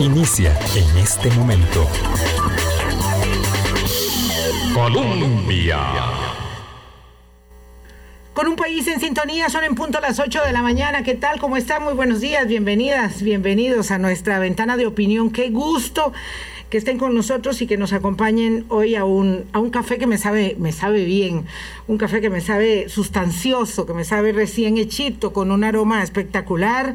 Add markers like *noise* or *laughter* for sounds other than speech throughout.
Inicia en este momento. Colombia. Con un país en sintonía, son en punto las 8 de la mañana. ¿Qué tal? ¿Cómo están? Muy buenos días, bienvenidas, bienvenidos a nuestra ventana de opinión. Qué gusto que estén con nosotros y que nos acompañen hoy a un, a un café que me sabe, me sabe bien, un café que me sabe sustancioso, que me sabe recién hechito, con un aroma espectacular.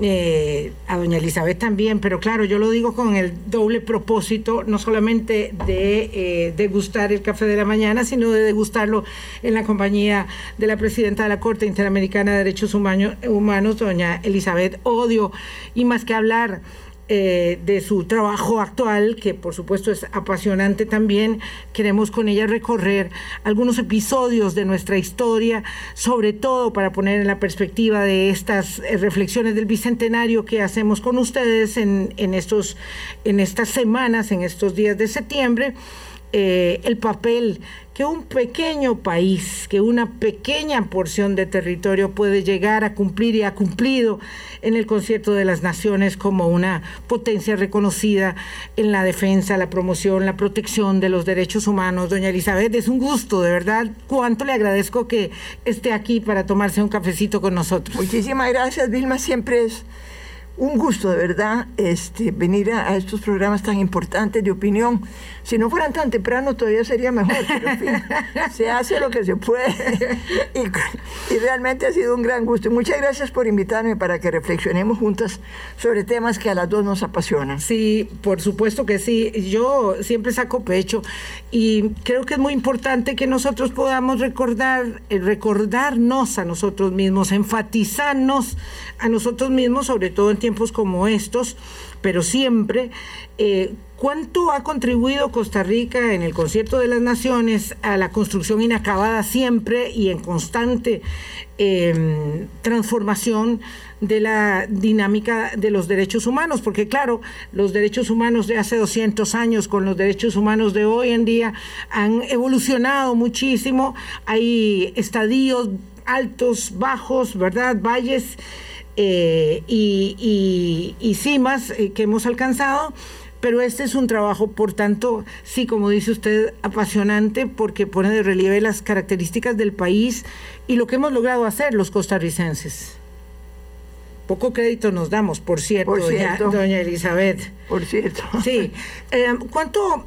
Eh, a doña Elizabeth también, pero claro, yo lo digo con el doble propósito, no solamente de eh, degustar el café de la mañana, sino de degustarlo en la compañía de la presidenta de la Corte Interamericana de Derechos Humanos, doña Elizabeth Odio, y más que hablar eh, de su trabajo actual, que por supuesto es apasionante también. Queremos con ella recorrer algunos episodios de nuestra historia, sobre todo para poner en la perspectiva de estas eh, reflexiones del Bicentenario que hacemos con ustedes en, en, estos, en estas semanas, en estos días de septiembre. Eh, el papel que un pequeño país, que una pequeña porción de territorio puede llegar a cumplir y ha cumplido en el concierto de las naciones como una potencia reconocida en la defensa, la promoción, la protección de los derechos humanos. Doña Elizabeth, es un gusto, de verdad, cuánto le agradezco que esté aquí para tomarse un cafecito con nosotros. Muchísimas gracias, Vilma, siempre es un gusto de verdad este, venir a, estos programas tan importantes de opinión. Si no fueran tan temprano todavía sería mejor, pero en fin, *laughs* se hace lo que se puede y, realmente ha sido un gran gusto. Muchas gracias por invitarme para que reflexionemos juntas sobre temas que a las dos nos apasionan. Sí, por supuesto que sí. Yo siempre saco pecho y creo que es muy importante que nosotros podamos recordar, eh, recordarnos a nosotros mismos, enfatizarnos a nosotros mismos, sobre todo en tiempos como estos, pero siempre, eh, ¿cuánto ha contribuido Costa Rica en el concierto de las naciones a la construcción inacabada siempre y en constante em, transformación de la dinámica de los derechos humanos? Porque claro, los derechos humanos de hace 200 años con los derechos humanos de hoy en día han evolucionado muchísimo, hay estadios altos, bajos, ¿verdad? Valles eh, y, y, cimas eh, que hemos alcanzado, pero este es un trabajo, por tanto, sí, como dice usted, apasionante porque pone de relieve las características del país y lo que hemos logrado hacer los costarricenses. Poco crédito nos damos, por cierto, Doña, Elizabeth. Por cierto. Sí. Eh, ¿Cuánto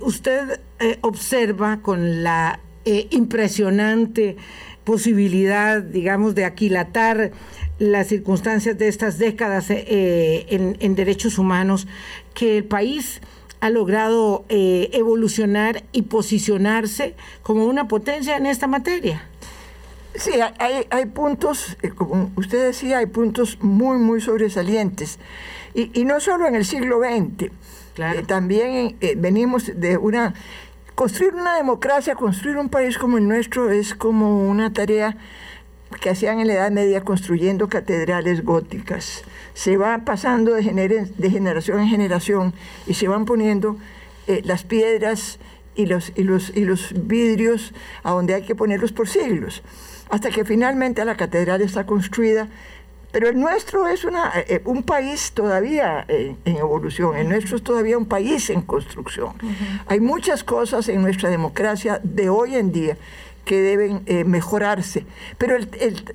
usted observa con la impresionante posibilidad, digamos, de aquilatar las circunstancias de estas décadas eh, en, derechos humanos, que el país ha logrado eh, evolucionar y posicionarse como una potencia en esta materia. Sí, hay, hay puntos, eh, como usted decía, hay puntos muy, muy sobresalientes. Y, no solo en el siglo XX, también venimos de una... Construir una democracia, construir un país como el nuestro es como una tarea que hacían en la Edad Media construyendo catedrales góticas. Se va pasando de, generación en generación y se van poniendo eh, las piedras y los, y, los, y los vidrios a donde hay que ponerlos por siglos, hasta que finalmente la catedral está construida. Pero el nuestro es una, eh, un país todavía en evolución, el nuestro es todavía un país en construcción. Hay muchas cosas en nuestra democracia de hoy en día que deben eh, mejorarse. Pero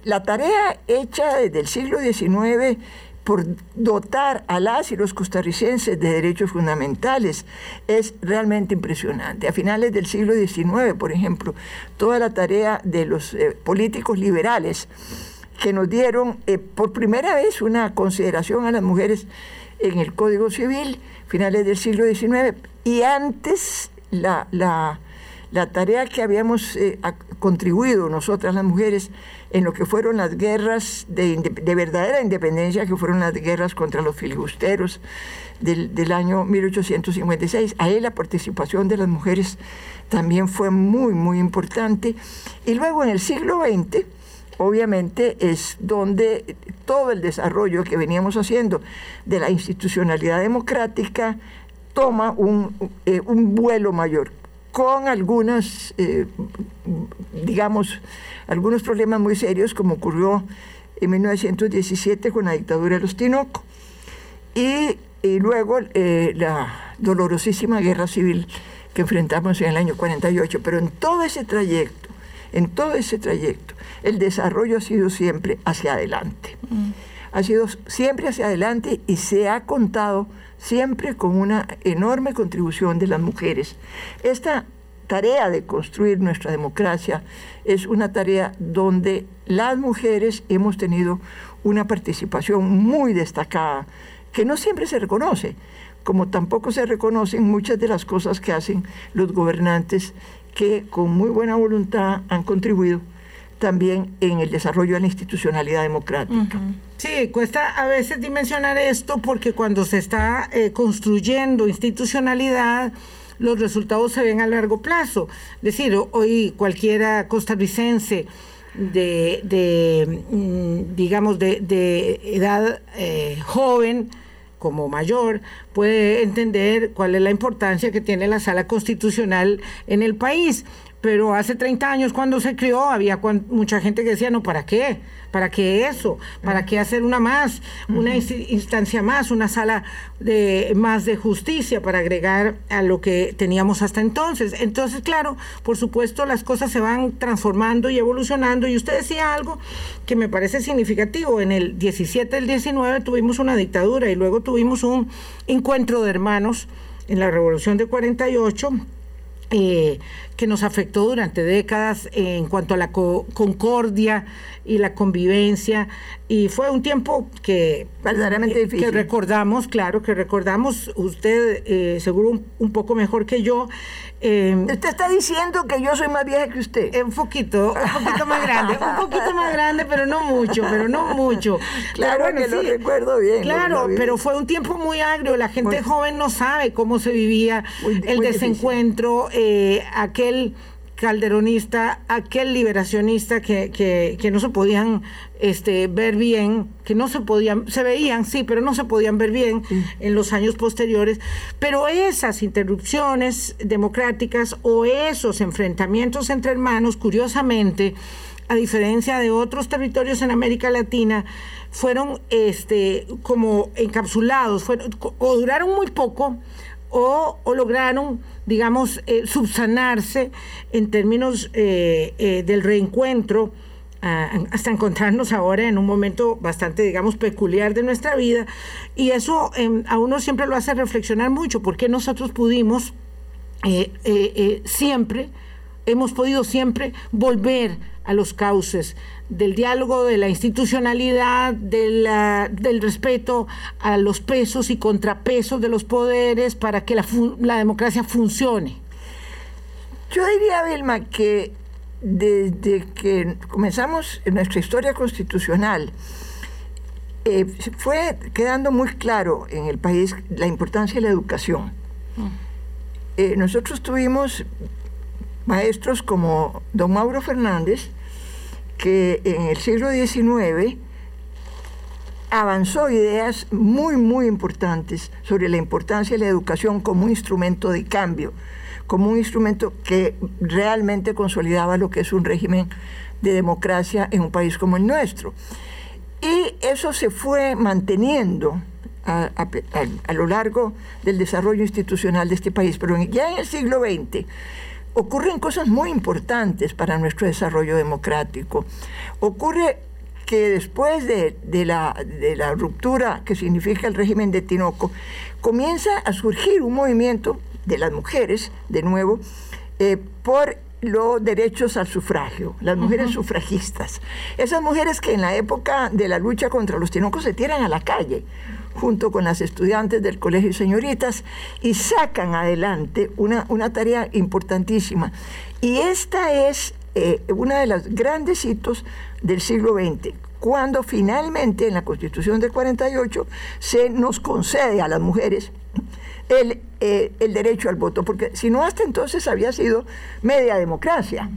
la tarea hecha desde el siglo XIX por dotar a las y los costarricenses de derechos fundamentales es realmente impresionante. A finales del siglo XIX, por ejemplo, toda la tarea de los eh, políticos liberales que nos dieron eh, por primera vez una consideración a las mujeres en el Código Civil, finales del siglo XIX, y antes la, la la tarea que habíamos eh, contribuido nosotras las mujeres en lo que fueron las guerras de, verdadera independencia, que fueron las guerras contra los filibusteros del, año 1856. Ahí la participación de las mujeres también fue muy, muy importante. Y luego en el siglo XX, obviamente es donde todo el desarrollo que veníamos haciendo de la institucionalidad democrática toma un, eh, un vuelo mayor con algunas, eh, digamos, algunos problemas muy serios, como ocurrió en 1917 con la dictadura de los Tinoco y, luego eh, la dolorosísima guerra civil que enfrentamos en el año 48. Pero en todo ese trayecto, en todo ese trayecto, el desarrollo ha sido siempre hacia adelante. Mm. Ha sido siempre hacia adelante y se ha contado siempre con una enorme contribución de las mujeres. Esta tarea de construir nuestra democracia es una tarea donde las mujeres hemos tenido una participación muy destacada, que no siempre se reconoce, como tampoco se reconocen muchas de las cosas que hacen los gobernantes que con muy buena voluntad han contribuido también en el desarrollo de la institucionalidad democrática. Sí, cuesta a veces dimensionar esto porque cuando se está eh, construyendo institucionalidad, los resultados se ven a largo plazo. Es decir, hoy cualquiera costarricense de, mm, digamos, de, edad eh, joven, como mayor puede entender cuál es la importancia que tiene la sala constitucional en el país pero hace 30 años cuando se creó había mucha gente que decía, no, ¿para qué? ¿Para qué eso? ¿Para qué hacer una más? Una instancia más, una sala de más de justicia para agregar a lo que teníamos hasta entonces. Entonces, claro, por supuesto las cosas se van transformando y evolucionando y usted decía algo que me parece significativo. En el 17, el 19 tuvimos una dictadura y luego tuvimos un encuentro de hermanos en la Revolución de 48 eh, que nos afectó durante décadas en cuanto a la concordia y la convivencia. Y fue un tiempo que verdaderamente difícil. Que recordamos, claro, que recordamos usted eh, seguro un, poco mejor que yo. Eh, usted está diciendo que yo soy más vieja que usted. Un poquito, un poquito más grande, un *laughs* poquito más grande, pero no mucho, pero no mucho. Claro que lo recuerdo bien. Claro, pero fue un tiempo muy agrio. La gente joven no sabe cómo se vivía el desencuentro, eh, aquel calderonista, aquel liberacionista que, que, no se podían este, ver bien, que no se podían, se veían, sí, pero no se podían ver bien en los años posteriores. Pero esas interrupciones democráticas o esos enfrentamientos entre hermanos, curiosamente, a diferencia de otros territorios en América Latina, fueron este, como encapsulados, fueron, o duraron muy poco, o, lograron, digamos, eh, subsanarse en términos eh, eh, del reencuentro hasta encontrarnos ahora en un momento bastante, digamos, peculiar de nuestra vida. Y eso em, a uno siempre lo hace reflexionar mucho, porque nosotros pudimos siempre, hemos podido siempre volver a los cauces del diálogo, de la institucionalidad, del respeto a los pesos y contrapesos de los poderes para que la, democracia funcione. Yo diría, Vilma, que desde que comenzamos nuestra historia constitucional, eh, fue quedando muy claro en el país la importancia de la educación. Mm. Eh, nosotros tuvimos maestros como don Mauro Fernández, que en el siglo XIX avanzó ideas muy, muy importantes sobre la importancia de la educación como un instrumento de cambio, como un instrumento que realmente consolidaba lo que es un régimen de democracia en un país como el nuestro. Y eso se fue manteniendo a, lo largo del desarrollo institucional de este país. Pero ya en el siglo XX, ocurren cosas muy importantes para nuestro desarrollo democrático. Ocurre que después de, la, ruptura que significa el régimen de Tinoco, comienza a surgir un movimiento de las mujeres, de nuevo, eh, por los derechos al sufragio, las mujeres sufragistas. Esas mujeres que en la época de la lucha contra los tinocos se tiran a la calle junto con las estudiantes del Colegio Señoritas y sacan adelante una, una tarea importantísima. Y esta es eh, una de los grandes hitos del siglo XX, cuando finalmente en la Constitución del 48 se nos concede a las mujeres el, eh, el, derecho al voto, porque si no hasta entonces había sido media democracia,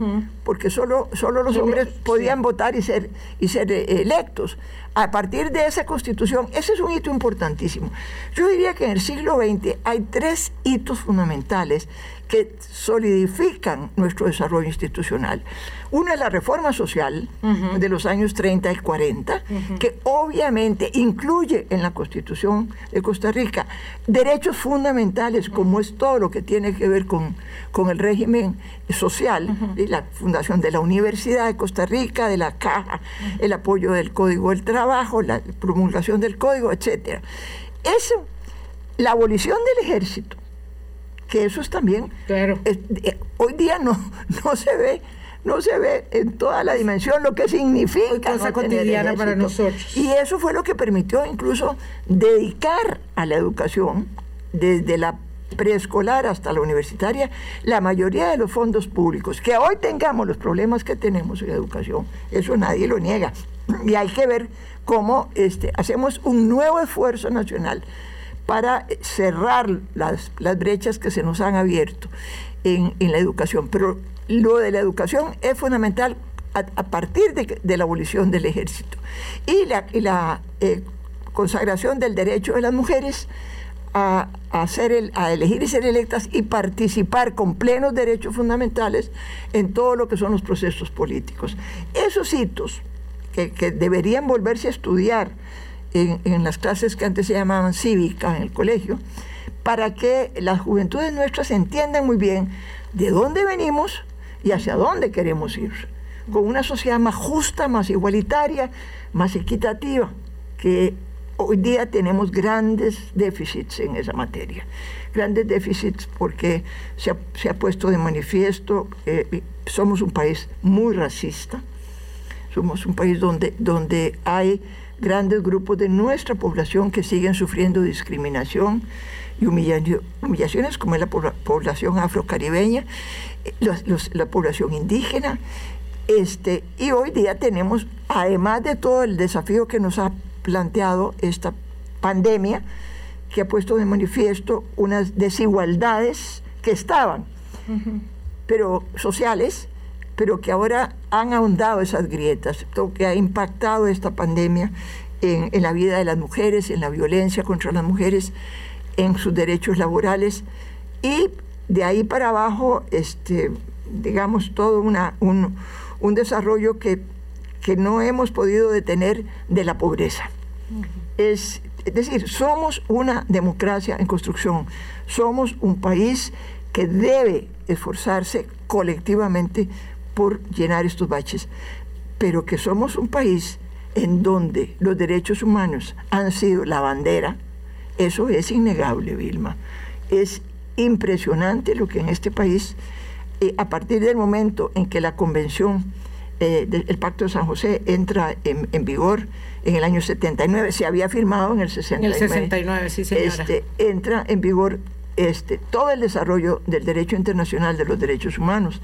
porque solo, solo los hombres podían votar y ser, y ser eh, electos. A partir de esa constitución, ese es un hito importantísimo. Yo diría que en el siglo XX hay tres hitos fundamentales que solidifican nuestro desarrollo institucional. Una es la reforma social de los años 30 y 40, que obviamente incluye en la Constitución de Costa Rica derechos fundamentales, como es todo lo que tiene que ver con, con el régimen social, y la fundación de la Universidad de Costa Rica, de la Caja, el apoyo del Código del Trabajo, la promulgación del Código, etc. Eso, la abolición del ejército, que eso es también, claro. Eh, hoy día no, *laughs* no se ve no se ve en toda la dimensión lo que significa. Cosa cotidiana para nosotros. Y eso fue lo que permitió incluso dedicar a la educación, desde la preescolar hasta la universitaria, la mayoría de los fondos públicos. Que hoy tengamos los problemas que tenemos en educación, eso nadie lo niega. *clears throat* Y hay que ver cómo este, hacemos un nuevo esfuerzo nacional para cerrar las, brechas que se nos han abierto en, en la educación. Pero lo de la educación es fundamental a, partir de, la abolición del ejército y la, eh, consagración del derecho de las mujeres a, el, a elegir y ser electas y participar con plenos derechos fundamentales en todo lo que son los procesos políticos. Esos hitos que, deberían volverse a estudiar en, en, las clases que antes se llamaban cívica en el colegio, para que las juventudes nuestras entiendan muy bien de dónde venimos, y hacia dónde queremos ir, con una sociedad más justa, más igualitaria, más equitativa, que hoy día tenemos grandes déficits en esa materia. Grandes déficits porque se ha, puesto de manifiesto, eh, somos un país muy racista, somos un país donde, donde hay grandes grupos de nuestra población que siguen sufriendo discriminación y humillaciones como es la población afrocaribeña la población indígena. Este, y hoy día tenemos, además de todo el desafío que nos ha planteado esta pandemia, que ha puesto de manifiesto unas desigualdades que estaban, pero sociales, pero que ahora han ahondado esas grietas, todo que ha impactado esta pandemia en, en, la vida de las mujeres, en la violencia contra las mujeres, en sus derechos laborales. Y de ahí para abajo, este, digamos, todo una, un, desarrollo que, que, no hemos podido detener de la pobreza. es, es decir, somos una democracia en construcción, somos un país que debe esforzarse colectivamente por llenar estos baches, pero que somos un país en donde los derechos humanos han sido la bandera, eso es innegable, Vilma. Es impresionante lo que en este país, eh, a partir del momento en que la convención eh, del Pacto de San José entra en, vigor en el año 79, se había firmado en el 69. En el 69, sí, señora. Este, entra en vigor este, todo el desarrollo del derecho internacional de los derechos humanos,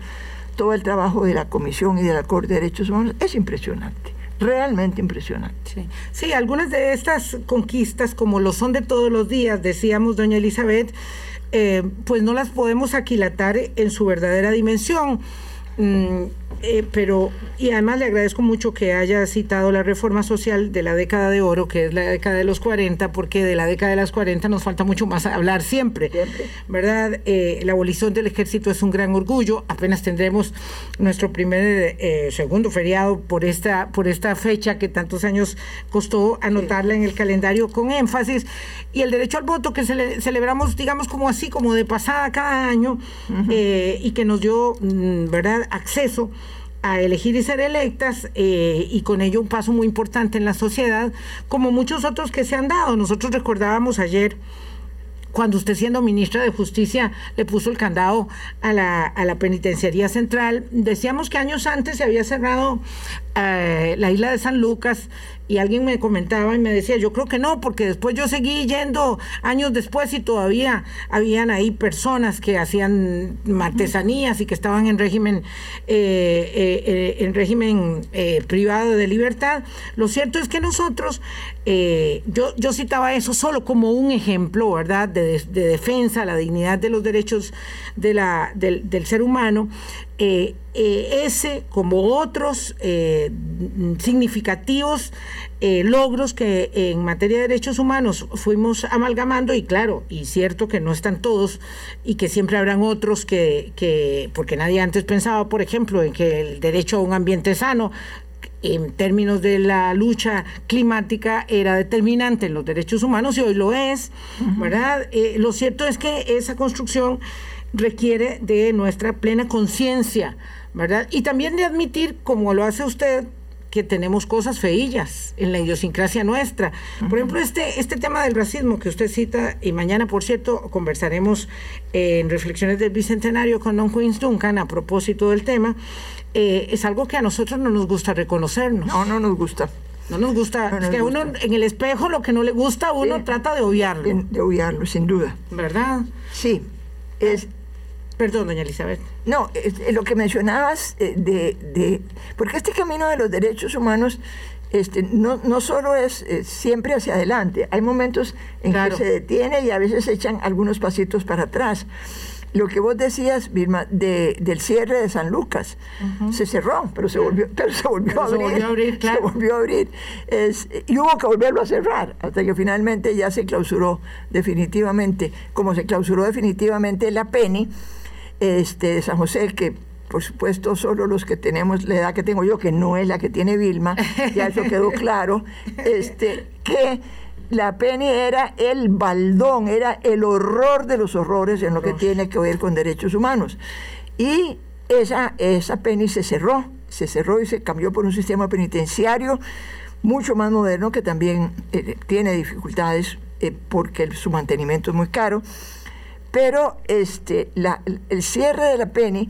todo el trabajo de la Comisión y de la Corte de Derechos Humanos, es impresionante realmente impresionante. Sí. sí, algunas de estas conquistas, como lo son de todos los días, decíamos doña Elizabeth, eh, pues no las podemos aquilatar en su verdadera dimensión. Mm, eh, pero, y además le agradezco mucho que haya citado la reforma social de la década de oro, que es la década de los 40, porque de la década de las 40 nos falta mucho más hablar siempre, ¿verdad? Eh, la abolición del ejército es un gran orgullo, apenas tendremos nuestro primer, eh, segundo feriado por esta, por esta fecha que tantos años costó anotarla en el calendario con énfasis, y el derecho al voto que celebramos, digamos, como así, como de pasada cada año, y que nos dio, mm, ¿verdad?, acceso a elegir y ser electas eh, y con ello un paso muy importante en la sociedad, como muchos otros que se han dado. Nosotros recordábamos ayer cuando usted siendo ministra de Justicia le puso el candado a la, a la penitenciaría central, decíamos que años antes se había cerrado eh, la isla de San Lucas y alguien me comentaba y me decía, yo creo que no, porque después yo seguí yendo años después y todavía habían ahí personas que hacían artesanías y que estaban en régimen, eh, eh, en régimen privado de libertad. Lo cierto es que nosotros, yo, yo citaba eso solo como un ejemplo, ¿verdad?, de, de defensa, la dignidad de los derechos de la, del, del ser humano, eh, eh, ese, como otros eh, significativos logros que en materia de derechos humanos fuimos amalgamando, y claro, y cierto que no están todos, y que siempre habrán otros que, que porque nadie antes pensaba, por ejemplo, en que el derecho a un ambiente sano, en términos de la lucha climática era determinante en los derechos humanos y hoy lo es, ¿verdad? lo cierto es que esa construcción requiere de nuestra plena conciencia, ¿verdad? Y también de admitir, como lo hace usted, que tenemos cosas feillas en la idiosincrasia nuestra. Por ejemplo, este, este tema del racismo que usted cita, y mañana, por cierto, conversaremos en Reflexiones del Bicentenario con Don Queens Duncan a propósito del tema, eh, es algo que a nosotros no nos gusta reconocernos. No, no nos gusta. No nos gusta. es que uno en el espejo lo que no le gusta, uno trata de obviarlo. De, de obviarlo, sin duda. ¿Verdad? Sí. Es, Perdón, doña Elizabeth. No, lo que mencionabas eh, de, de, Porque este camino de los derechos humanos este, no, no solo es eh, siempre hacia adelante, hay momentos en que se detiene y a veces echan algunos pasitos para atrás. Lo que vos decías, Vilma, de, del cierre de San Lucas, se cerró, pero se volvió, *laughs* pero se volvió a abrir. Se volvió a abrir, *laughs* claro. Se volvió a abrir. y hubo que volverlo a cerrar, hasta que finalmente ya se clausuró definitivamente, como se clausuró definitivamente la PENI este, de San José, que por supuesto solo los que tenemos la edad que tengo yo, que no es la que tiene Vilma, ya eso quedó *laughs* claro, este, que la Penny era el baldón, era el horror de los horrores en lo que tiene que ver con derechos humanos. Y esa, esa Penny se cerró, se cerró y se cambió por un sistema penitenciario mucho más moderno que también eh, tiene dificultades eh, porque su mantenimiento es muy caro pero este, el cierre de la PENI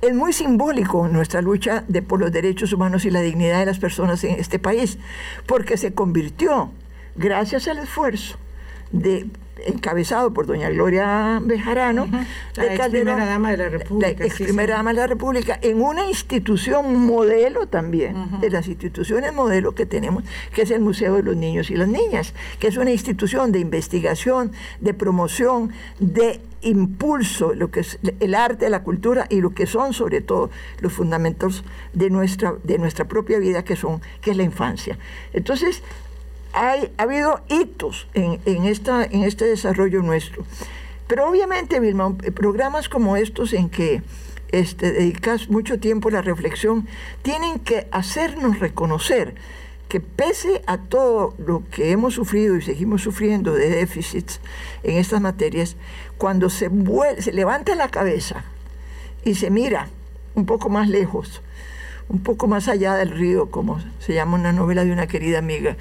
es muy simbólico en nuestra lucha de, por los derechos humanos y la dignidad de las personas en este país, porque se convirtió, gracias al esfuerzo de encabezado por doña Gloria Bejarano, la ex primera dama de la República. La ex primera dama de la República, en una institución modelo también, de las instituciones modelo que tenemos, que es el Museo de los Niños y las Niñas, que es una institución de investigación, de promoción, de impulso, lo que es el arte, la cultura y lo que son sobre todo los fundamentos de nuestra, de nuestra propia vida, que son, que es la infancia. Entonces, hay, ha habido hitos en, en, esta, en este desarrollo nuestro. Pero obviamente, Vilma, programas como estos en que este, dedicas mucho tiempo a la reflexión, tienen que hacernos reconocer que pese a todo lo que hemos sufrido y seguimos sufriendo de déficits en estas materias, cuando se, se levanta la cabeza y se mira un poco más lejos, un poco más allá del río, como se llama una novela de una querida amiga,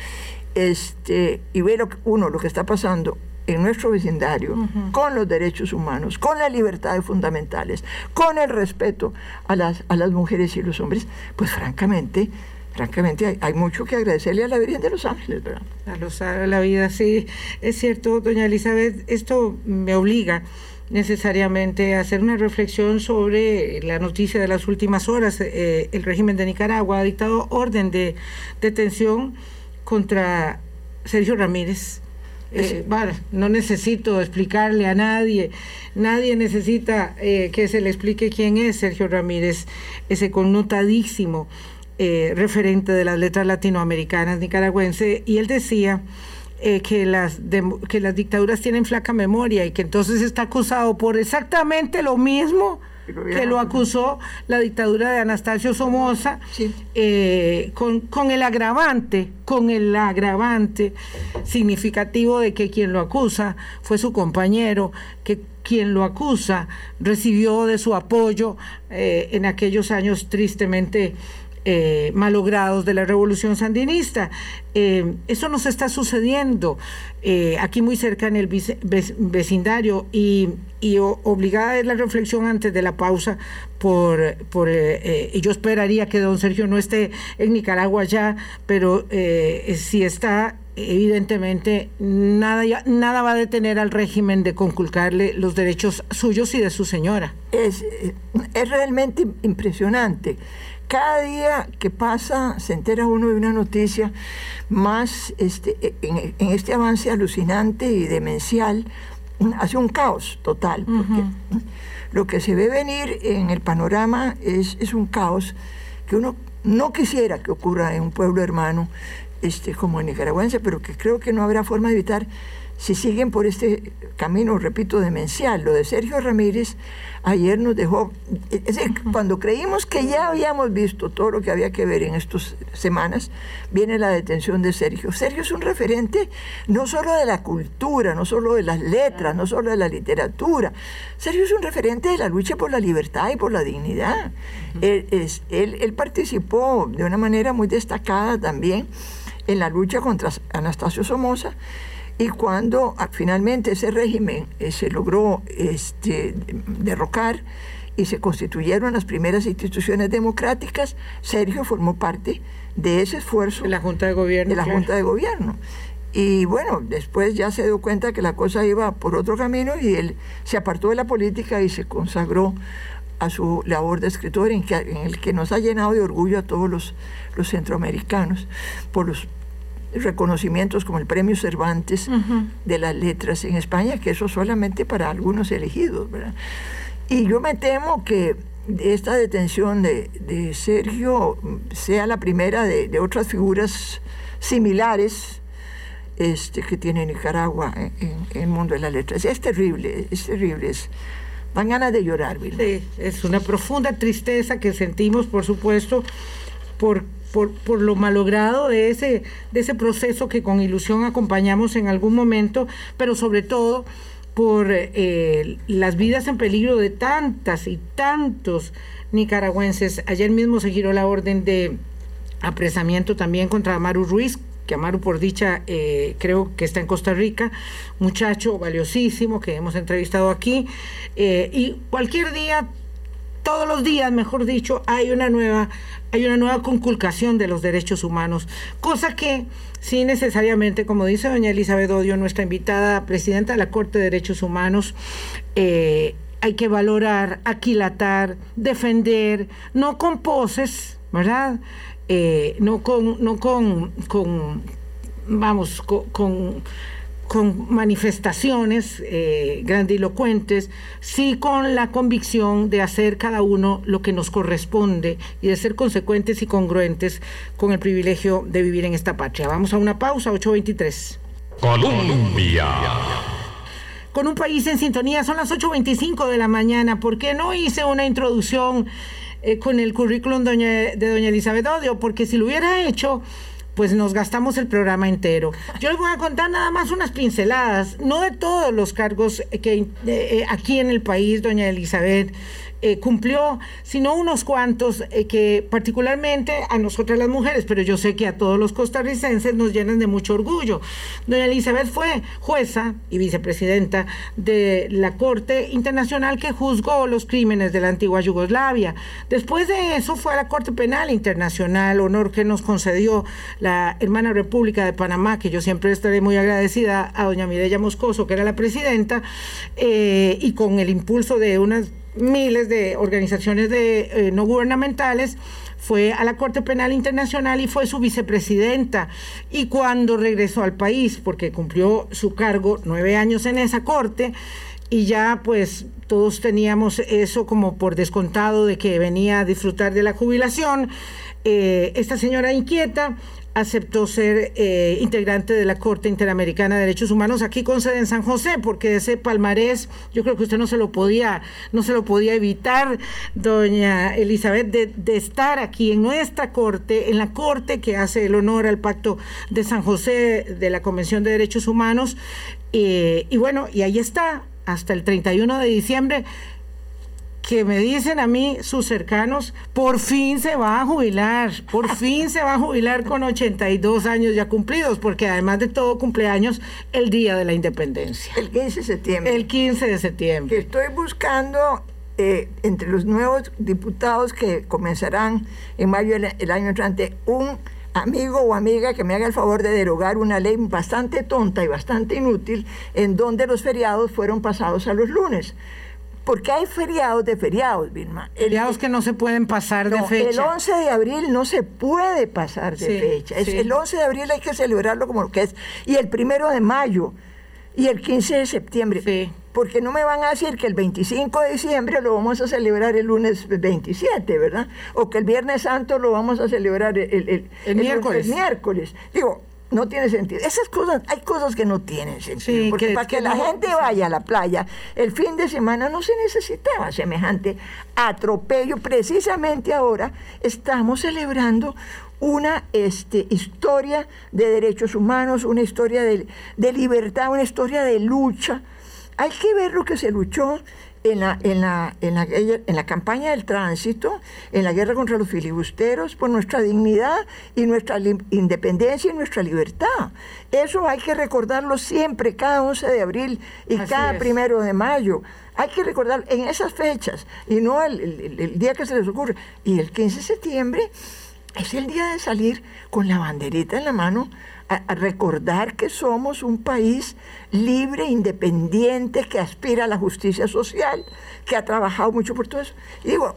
este, y ver uno lo que está pasando en nuestro vecindario, con los derechos humanos, con las libertades fundamentales, con el respeto a las, a las mujeres y los hombres, pues francamente, francamente hay, mucho que agradecerle a la Virgen de los Ángeles, ¿verdad? A los a la vida, sí. Es cierto, doña Elizabeth, esto me obliga necesariamente a hacer una reflexión sobre la noticia de las últimas horas. Eh, el régimen de Nicaragua ha dictado orden de detención contra Sergio Ramírez. Eh, bueno, no necesito explicarle a nadie, nadie necesita eh, que se le explique quién es Sergio Ramírez, ese connotadísimo eh, referente de las letras latinoamericanas nicaragüense, y él decía que, las que las dictaduras tienen flaca memoria y que entonces está acusado por exactamente lo mismo que lo acusó la dictadura de Anastasio Somoza, eh, con, con, el agravante, con el agravante significativo de que quien lo acusa fue su compañero, que quien lo acusa recibió de su apoyo eh, en aquellos años tristemente eh, malogrados de la revolución sandinista. Eh, eso nos está sucediendo eh, aquí muy cerca en el vecindario y, obligada es la reflexión antes de la pausa por, por yo esperaría que don Sergio no esté en Nicaragua ya, pero si está evidentemente nada, nada va a detener al régimen de conculcarle los derechos suyos y de su señora. Es, es realmente impresionante cada día que pasa se entera uno de una noticia más este, en, este avance alucinante y demencial hace un caos total, porque lo que se ve venir en el panorama es, es un caos que uno no quisiera que ocurra en un pueblo hermano este, como en nicaragüense, pero que creo que no habrá forma de evitar si siguen por este camino, repito, demencial. Lo de Sergio Ramírez ayer nos dejó, es decir, cuando creímos que ya habíamos visto todo lo que había que ver en estas semanas, viene la detención de Sergio. Sergio es un referente no solo de la cultura, no solo de las letras, no solo de la literatura. Sergio es un referente de la lucha por la libertad y por la dignidad. él, es, él, él participó de una manera muy destacada también en la lucha contra Anastasio Somoza y cuando ah, finalmente ese régimen eh, se logró este, derrocar y se constituyeron las primeras instituciones democráticas, Sergio formó parte de ese esfuerzo. De la Junta de Gobierno. De la Junta de Gobierno. Y bueno, después ya se dio cuenta que la cosa iba por otro camino y él se apartó de la política y se consagró a su labor de escritor en, que, en el que nos ha llenado de orgullo a todos los, los centroamericanos por los reconocimientos como el Premio Cervantes de las Letras en España, que eso solamente para algunos elegidos. Y yo me temo que esta detención de, Sergio sea la primera de, otras figuras similares este, que tiene Nicaragua en, el mundo de las letras. Es terrible, es terrible. Es, dan ganas de llorar, Sí, es una profunda tristeza que sentimos, por supuesto, por por, por, lo malogrado de ese, de ese proceso que con ilusión acompañamos en algún momento, pero sobre todo por eh, las vidas en peligro de tantas y tantos nicaragüenses. Ayer mismo se giró la orden de apresamiento también contra Amaru Ruiz, que Amaru por dicha eh, creo que está en Costa Rica, muchacho valiosísimo que hemos entrevistado aquí, eh, y cualquier día todos los días, mejor dicho, hay una nueva, hay una nueva conculcación de los derechos humanos, cosa que sí necesariamente, como dice doña Elizabeth Odio, nuestra invitada presidenta de la Corte de Derechos Humanos, eh, hay que valorar, aquilatar, defender, no con poses, ¿verdad? Eh, no con, no con, con vamos, con con manifestaciones eh, grandilocuentes, sí con la convicción de hacer cada uno lo que nos corresponde y de ser consecuentes y congruentes con el privilegio de vivir en esta patria. Vamos a una pausa, 8.23. Colombia. Con un país en sintonía, son las 8.25 de la mañana. ¿Por qué no hice una introducción eh, con el currículum de doña Elizabeth Odio? Porque si lo hubiera hecho pues nos gastamos el programa entero. Yo les voy a contar nada más unas pinceladas, no de todos los cargos que eh, eh, aquí en el país, doña Elizabeth, eh, cumplió, sino unos cuantos eh, que particularmente a nosotras las mujeres, pero yo sé que a todos los costarricenses nos llenan de mucho orgullo. Doña Elizabeth fue jueza y vicepresidenta de la Corte Internacional que juzgó los crímenes de la antigua Yugoslavia. Después de eso fue a la Corte Penal Internacional, honor que nos concedió la hermana República de Panamá, que yo siempre estaré muy agradecida a doña Mireya Moscoso, que era la presidenta, eh, y con el impulso de unas miles de organizaciones de, eh, no gubernamentales, fue a la Corte Penal Internacional y fue su vicepresidenta. Y cuando regresó al país, porque cumplió su cargo nueve años en esa corte, y ya pues todos teníamos eso como por descontado de que venía a disfrutar de la jubilación, eh, esta señora inquieta aceptó ser eh, integrante de la Corte Interamericana de Derechos Humanos aquí con sede en San José, porque ese palmarés yo creo que usted no se lo podía, no se lo podía evitar, doña Elizabeth, de, estar aquí en nuestra corte, en la corte que hace el honor al Pacto de San José de la Convención de Derechos Humanos. Eh, y bueno, y ahí está, hasta el 31 de diciembre que me dicen a mí sus cercanos, por fin se va a jubilar, por *laughs* fin se va a jubilar con 82 años ya cumplidos, porque además de todo cumpleaños el día de la independencia. El 15 de septiembre. El 15 de septiembre. estoy buscando eh, entre los nuevos diputados que comenzarán en mayo del año entrante un amigo o amiga que me haga el favor de derogar una ley bastante tonta y bastante inútil en donde los feriados fueron pasados a los lunes porque hay feriados de feriados, Vilma. Feriados que no se pueden pasar de fecha. El 11 de abril no se puede pasar de fecha. El 11 de abril hay que celebrarlo como lo que es. Y el primero de mayo y el 15 de septiembre. Sí. Porque no me van a decir que el 25 de diciembre lo vamos a celebrar el lunes 27, ¿verdad? O que el Viernes Santo lo vamos a celebrar el, miércoles. El miércoles. Digo, no tiene sentido. Esas cosas, hay cosas que no tienen sentido. porque para que, la gente vaya a la playa el fin de semana no se necesitaba semejante atropello. Precisamente ahora estamos celebrando una este, historia de derechos humanos, una historia de, de libertad, una historia de lucha. Hay que ver lo que se luchó en la, en, la, en, la, en la campaña del tránsito, en la guerra contra los filibusteros, por nuestra dignidad y nuestra independencia y nuestra libertad. Eso hay que recordarlo siempre, cada 11 de abril y cada primero de mayo. Hay que recordar en esas fechas y no el, el día que se les ocurre. Y el 15 de septiembre es el día de salir con la banderita en la mano a, recordar que somos un país libre, independiente, que aspira a la justicia social, que ha trabajado mucho por todo eso. Digo,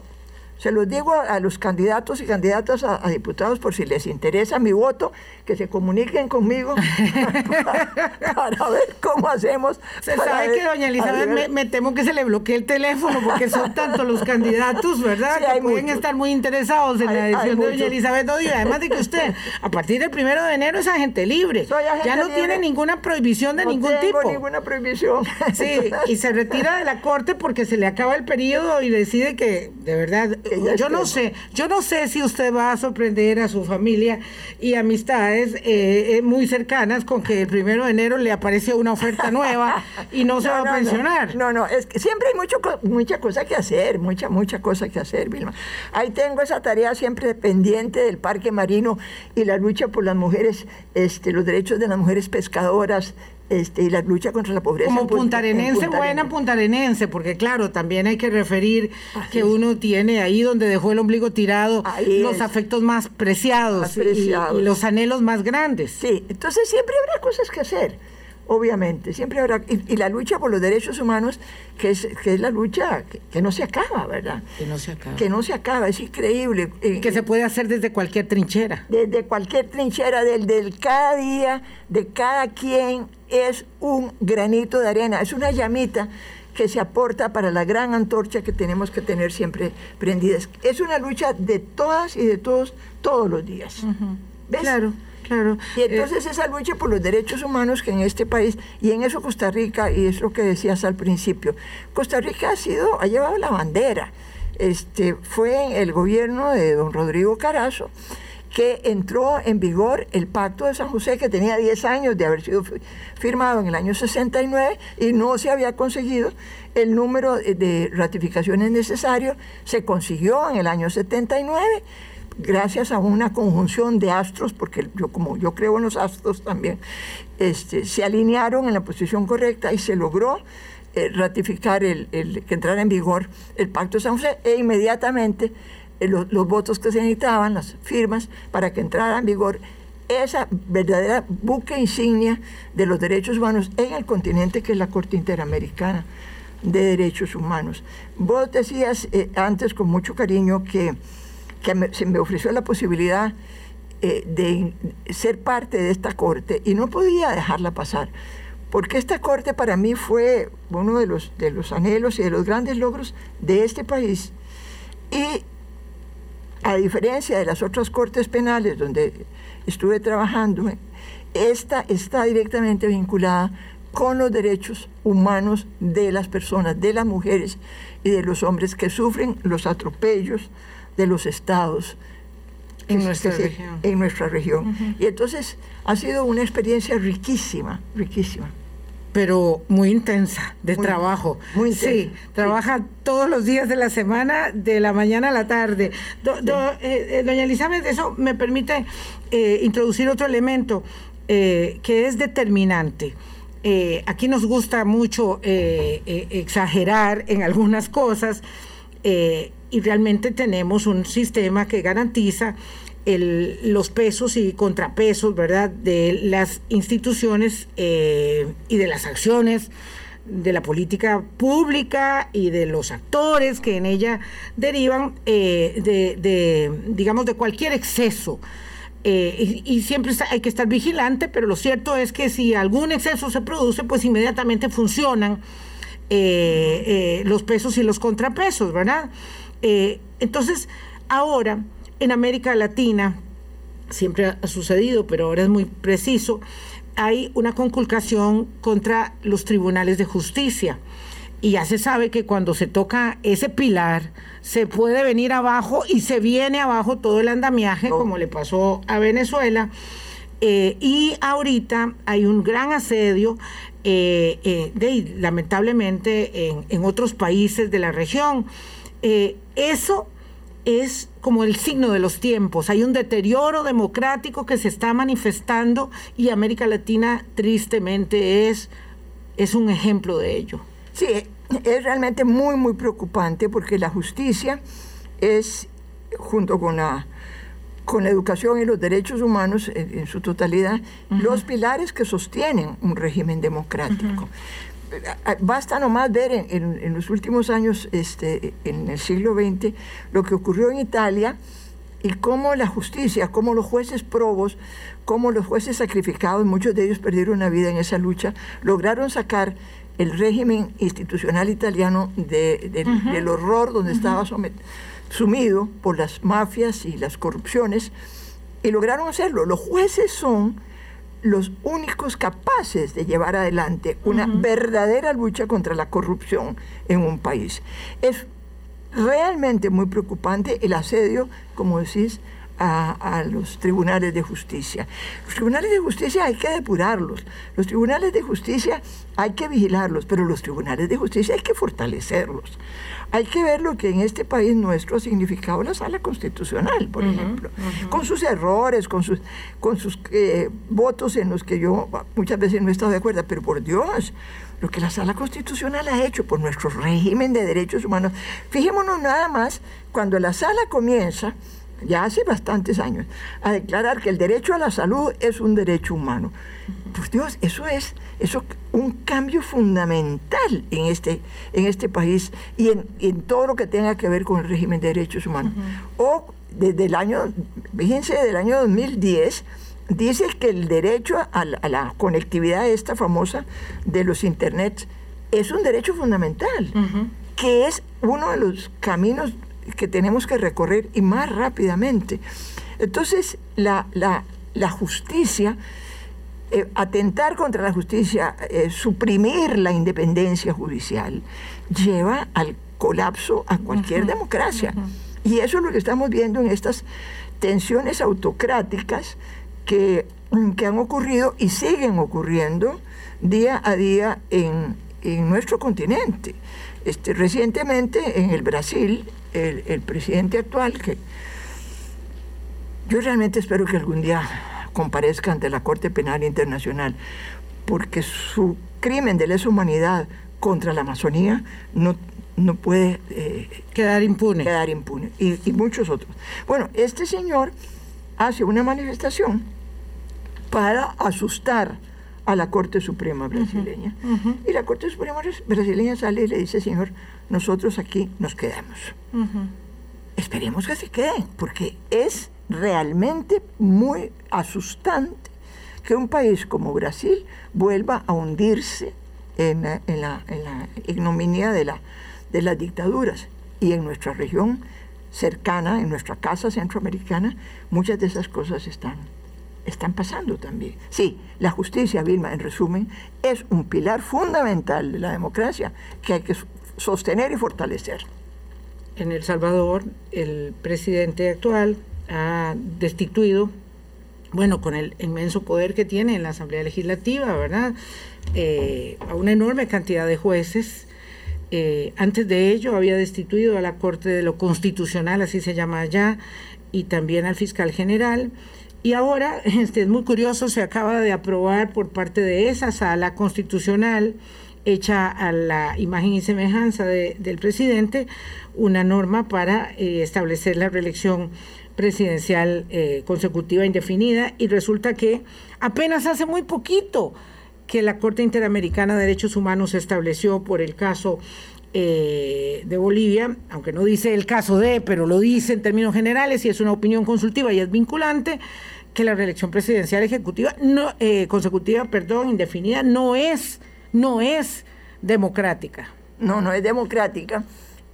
se los digo a, los candidatos y candidatas a, diputados por si les interesa mi voto, que se comuniquen conmigo *laughs* para, ver cómo hacemos. Se sabe que doña Elizabeth, me, temo que se le bloquee el teléfono porque son tantos los candidatos, ¿verdad? que pueden estar muy interesados en la edición de doña Elizabeth Odio. Además de que usted, a partir del primero de enero es agente libre. ya no tiene ninguna prohibición de ningún tipo. No ninguna prohibición. Sí, y se retira de la corte porque se le acaba el periodo y decide que, de verdad, yo no sé, yo no sé si usted va a sorprender a su familia y amistades eh, eh, muy cercanas con que el primero de enero le aparece una oferta nueva y no se *laughs* va a pensionar. No, no, es que siempre hay mucho, mucha cosa que hacer, mucha, mucha cosa que hacer, Vilma. Ahí tengo esa tarea siempre pendiente del parque marino y la lucha por las mujeres, este, los derechos de las mujeres pescadoras, este, y la lucha contra la pobreza. Como puntarenense, buena puntarenense, porque claro, también hay que referir que uno tiene ahí donde dejó el ombligo tirado los afectos más preciados, Y, los anhelos más grandes. Sí, entonces siempre habrá cosas que hacer obviamente, siempre habrá, y, la lucha por los derechos humanos, que es, que es la lucha que, no se acaba, ¿verdad? Que no se acaba. Que no se acaba, es increíble. Eh, que se puede hacer desde cualquier trinchera. Desde cualquier trinchera, del, del cada día, de cada quien, es un granito de arena, es una llamita que se aporta para la gran antorcha que tenemos que tener siempre prendidas. Es una lucha de todas y de todos, todos los días. ¿Ves? Claro. Claro. Y entonces esa lucha por los derechos humanos que en este país, y en eso Costa Rica, y es lo que decías al principio, Costa Rica ha sido, ha llevado la bandera. Este, fue el gobierno de don Rodrigo Carazo que entró en vigor el Pacto de San José, que tenía 10 años de haber sido firmado en el año 69 y no se había conseguido el número de ratificaciones necesario, se consiguió en el año 79 gracias a una conjunción de astros, porque yo como yo creo en los astros también, este, se alinearon en la posición correcta y se logró eh, ratificar el, que entrara en vigor el Pacto de San José e inmediatamente eh, los, votos que se necesitaban, las firmas, para que entrara en vigor esa verdadera buque insignia de los derechos humanos en el continente que es la Corte Interamericana de Derechos Humanos. Vos decías eh, antes con mucho cariño que, se me ofreció la posibilidad eh, de ser parte de esta corte y no podía dejarla pasar, porque esta corte para mí fue uno de los, de los anhelos y de los grandes logros de este país. Y a diferencia de las otras cortes penales donde estuve trabajando, esta está directamente vinculada con los derechos humanos de las personas, de las mujeres y de los hombres que sufren los atropellos de los estados en, nuestra, región. en nuestra región. Y entonces ha sido una experiencia riquísima, riquísima pero muy intensa de trabajo. Muy Sí, trabaja todos los días de la semana, de la mañana a la tarde. Eh, eh, doña Elizabeth, eso me permite eh, introducir otro elemento que es determinante. Aquí nos gusta mucho exagerar en algunas cosas y realmente tenemos un sistema que garantiza los pesos y contrapesos, ¿verdad?, de las instituciones eh, y de las acciones de la política pública y de los actores que en ella derivan eh, de, digamos, de cualquier exceso eh, y, siempre hay que estar vigilante, pero lo cierto es que si algún exceso se produce, pues inmediatamente funcionan eh, eh, los pesos y los contrapesos, ¿verdad? entonces, ahora, en América Latina, siempre ha sucedido, pero ahora es muy preciso, hay una conculcación contra los tribunales de justicia. Y ya se sabe que cuando se toca ese pilar, se puede venir abajo y se viene abajo todo el andamiaje, como le pasó a Venezuela. Eh, y ahorita hay un gran asedio, eh, eh, de, lamentablemente, en, en, otros países de la región. eso es como el signo de los tiempos. Hay un deterioro democrático que se está manifestando y América Latina tristemente es, es un ejemplo de ello. Sí, es realmente muy, muy preocupante porque la justicia es, junto con la, con la educación y los derechos humanos en, su totalidad, los pilares que sostienen un régimen democrático. Basta nomás ver en, los últimos años, este, en el siglo XX, lo que ocurrió en Italia y cómo la justicia, cómo los jueces probos, cómo los jueces sacrificados, muchos de ellos perdieron la vida en esa lucha, lograron sacar el régimen institucional italiano del horror donde estaba sumido por las mafias y las corrupciones, y lograron hacerlo. Los jueces son los únicos capaces de llevar adelante una verdadera lucha contra la corrupción en un país. Es realmente muy preocupante el asedio, como decís, a, los tribunales de justicia. Los tribunales de justicia hay que depurarlos, los tribunales de justicia hay que vigilarlos, pero los tribunales de justicia hay que fortalecerlos. Hay que ver lo que en este país nuestro ha significado la sala constitucional, por ejemplo, con sus errores, con sus, con sus eh, votos en los que yo muchas veces no he estado de acuerdo, pero por Dios, lo que la sala constitucional ha hecho por nuestro régimen de derechos humanos. Fijémonos nada más, cuando la sala comienza, ya hace bastantes años, a declarar que el derecho a la salud es un derecho humano. Por Dios, eso es eso un cambio fundamental en este, en este país y en, todo lo que tenga que ver con el régimen de derechos humanos. O desde el año, fíjense, del año 2010, dice que el derecho a, la conectividad esta famosa de los internet es un derecho fundamental, que es uno de los caminos que tenemos que recorrer y más rápidamente. Entonces, la, justicia, eh, atentar contra la justicia, eh, suprimir la independencia judicial, lleva al colapso a cualquier democracia. Y eso es lo que estamos viendo en estas tensiones autocráticas que, que han ocurrido y siguen ocurriendo día a día en, en nuestro continente. Este, recientemente en el Brasil, el, presidente actual, que yo realmente espero que algún día comparezca ante la Corte Penal Internacional, porque su crimen de lesa humanidad contra la Amazonía no, no puede eh, quedar impune. Quedar impune. Y, y, muchos otros. Bueno, este señor hace una manifestación para asustar a la Corte Suprema brasileña. Y la Corte Suprema brasileña sale y le dice, señor, nosotros aquí nos quedamos. Esperemos que se queden, porque es realmente muy asustante que un país como Brasil vuelva a hundirse en, la, ignominia de, la, de las dictaduras. Y en nuestra región cercana, en nuestra casa centroamericana, muchas de esas cosas están están pasando también. Sí, la justicia, Vilma, en resumen, es un pilar fundamental de la democracia que hay que sostener y fortalecer. En El Salvador, el presidente actual ha destituido, bueno, con el inmenso poder que tiene en la Asamblea Legislativa, ¿verdad? Eh, a una enorme cantidad de jueces. Eh, antes de ello había destituido a la Corte de lo Constitucional, así se llama allá, y también al fiscal general. Y ahora, *laughs* este, es muy curioso, se acaba de aprobar por parte de esa sala constitucional, hecha a la imagen y semejanza del presidente, una norma para eh, establecer la reelección presidencial eh, consecutiva indefinida. Y resulta que apenas hace muy poquito que la Corte Interamericana de Derechos Humanos estableció por el caso eh, de Bolivia, aunque no dice el caso de, pero lo dice en términos generales y es una opinión consultiva y es vinculante, que la reelección presidencial ejecutiva, no, eh, consecutiva, perdón, indefinida, no es, no es democrática. No, no es democrática.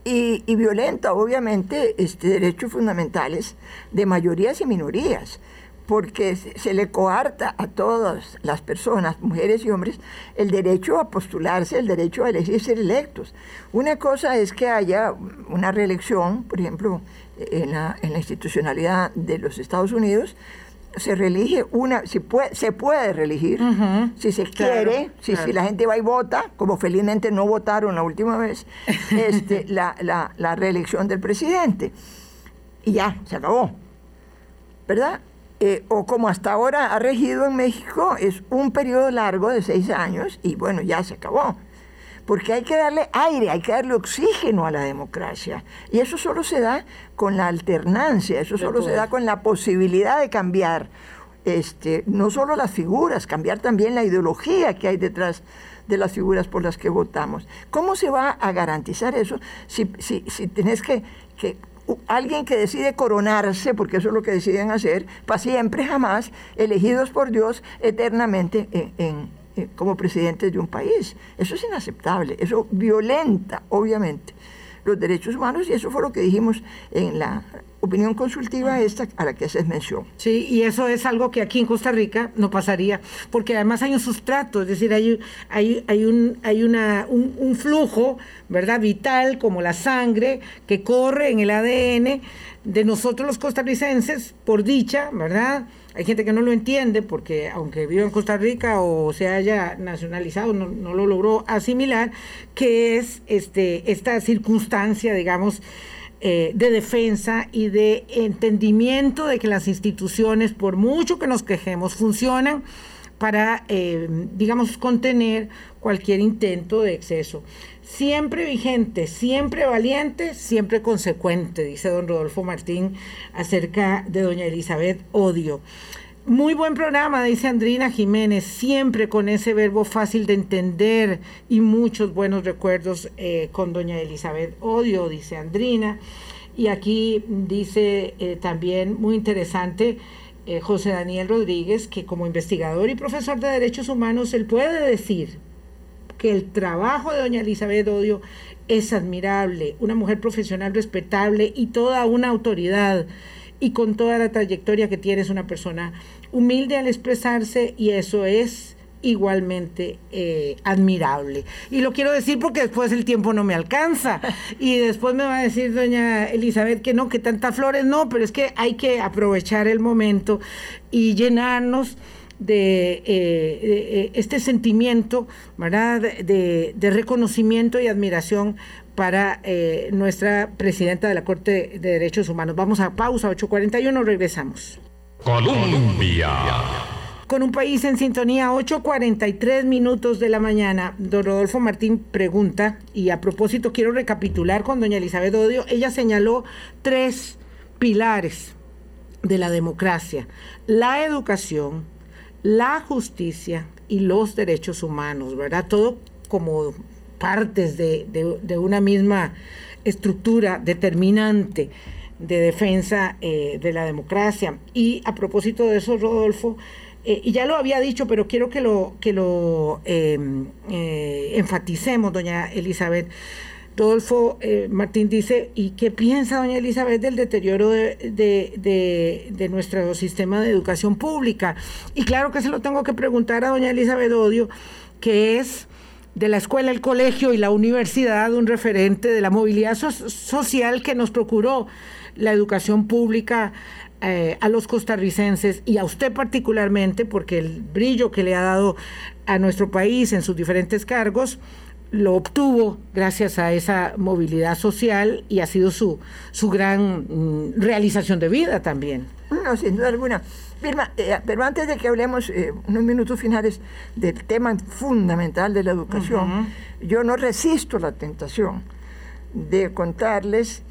Y, violenta, obviamente, este, derechos fundamentales de mayorías y minorías, porque se le coarta a todas las personas, mujeres y hombres, el derecho a postularse, el derecho a elegir ser electos. Una cosa es que haya una reelección, por ejemplo, en la, en la institucionalidad de los Estados Unidos, se reelige una, si puede, se puede reelegir, si se quiere, si, si, la gente va y vota, como felizmente no votaron la última vez, *laughs* este, la, la, la, reelección del presidente. Y ya, se acabó. ¿Verdad? Eh, o como hasta ahora ha regido en México, es un periodo largo de seis años y bueno, ya se acabó porque hay que darle aire, hay que darle oxígeno a la democracia. Y eso solo se da con la alternancia, eso solo se da con la posibilidad de cambiar este, no solo las figuras, cambiar también la ideología que hay detrás de las figuras por las que votamos. ¿Cómo se va a garantizar eso si, si, si tenés que, que alguien que decide coronarse, porque eso es lo que deciden hacer, para siempre, jamás, elegidos por Dios eternamente en, como presidente de un país. Eso es inaceptable, eso violenta, obviamente, los derechos humanos y eso fue lo que dijimos en la opinión consultiva esta a la que haces mención. Sí, y eso es algo que aquí en Costa Rica no pasaría, porque además hay un sustrato, es decir, hay, hay, hay, un, hay una, un, un flujo, ¿verdad?, vital, como la sangre, que corre en el ADN de nosotros los costarricenses, por dicha, ¿verdad?, hay gente que no lo entiende porque aunque vive en Costa Rica o se haya nacionalizado, no, lo logró asimilar, que es este, esta circunstancia, digamos, eh, de defensa y de entendimiento de que las instituciones, por mucho que nos quejemos, funcionan para, eh, digamos, contener cualquier intento de exceso. Siempre vigente, siempre valiente, siempre consecuente, dice don Rodolfo Martín acerca de doña Elizabeth Odio. Muy buen programa, dice Andrina Jiménez, siempre con ese verbo fácil de entender y muchos buenos recuerdos eh, con doña Elizabeth Odio, dice Andrina. Y aquí dice eh, también muy interesante eh, José Daniel Rodríguez que como investigador y profesor de derechos humanos él puede decir que el trabajo de doña Elizabeth Odio es admirable, una mujer profesional respetable y toda una autoridad y con toda la trayectoria que tiene es una persona humilde al expresarse y eso es igualmente eh, admirable. Y lo quiero decir porque después el tiempo no me alcanza. *laughs* Y después me va a decir doña Elizabeth que no, que tantas flores no, pero es que hay que aprovechar el momento y llenarnos de, eh, eh, este sentimiento, ¿verdad? De, reconocimiento y admiración para eh, nuestra presidenta de la Corte de Derechos Humanos. Vamos a pausa, 8.41, regresamos. Colombia. Con un país en sintonía, 8.43 minutos de la mañana. Don Rodolfo Martín pregunta, y a propósito quiero recapitular con doña Elizabeth Odio, ella señaló tres pilares de la democracia, la educación, la justicia y los derechos humanos, ¿verdad? Todo como partes de, una misma estructura determinante de defensa eh, de la democracia. Y a propósito de eso, Rodolfo, eh, y ya lo había dicho, pero quiero que lo, que lo em, eh, enfaticemos, doña Elizabeth, Rodolfo Martín dice, ¿y qué piensa doña Elizabeth del deterioro de, nuestro sistema de educación pública? Y claro que se lo tengo que preguntar a doña Elizabeth Odio, que es de la escuela, el colegio y la universidad un referente de la movilidad social que nos procuró la educación pública eh, a los costarricenses y a usted particularmente, porque el brillo que le ha dado a nuestro país en sus diferentes cargos, lo obtuvo gracias a esa movilidad social y ha sido su, su gran mm, realización de vida también. No, sin duda alguna. Eh, pero antes de que hablemos eh, unos minutos finales del tema fundamental de la educación, yo no resisto la tentación de contarles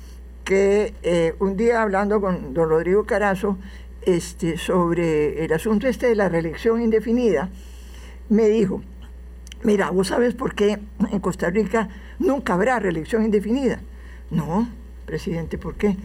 que eh, un día hablando con don Rodrigo Carazo este, sobre el asunto este de la reelección indefinida, me dijo, Mira, ¿vos sabes por qué en Costa Rica nunca habrá reelección indefinida? No, presidente, ¿por qué?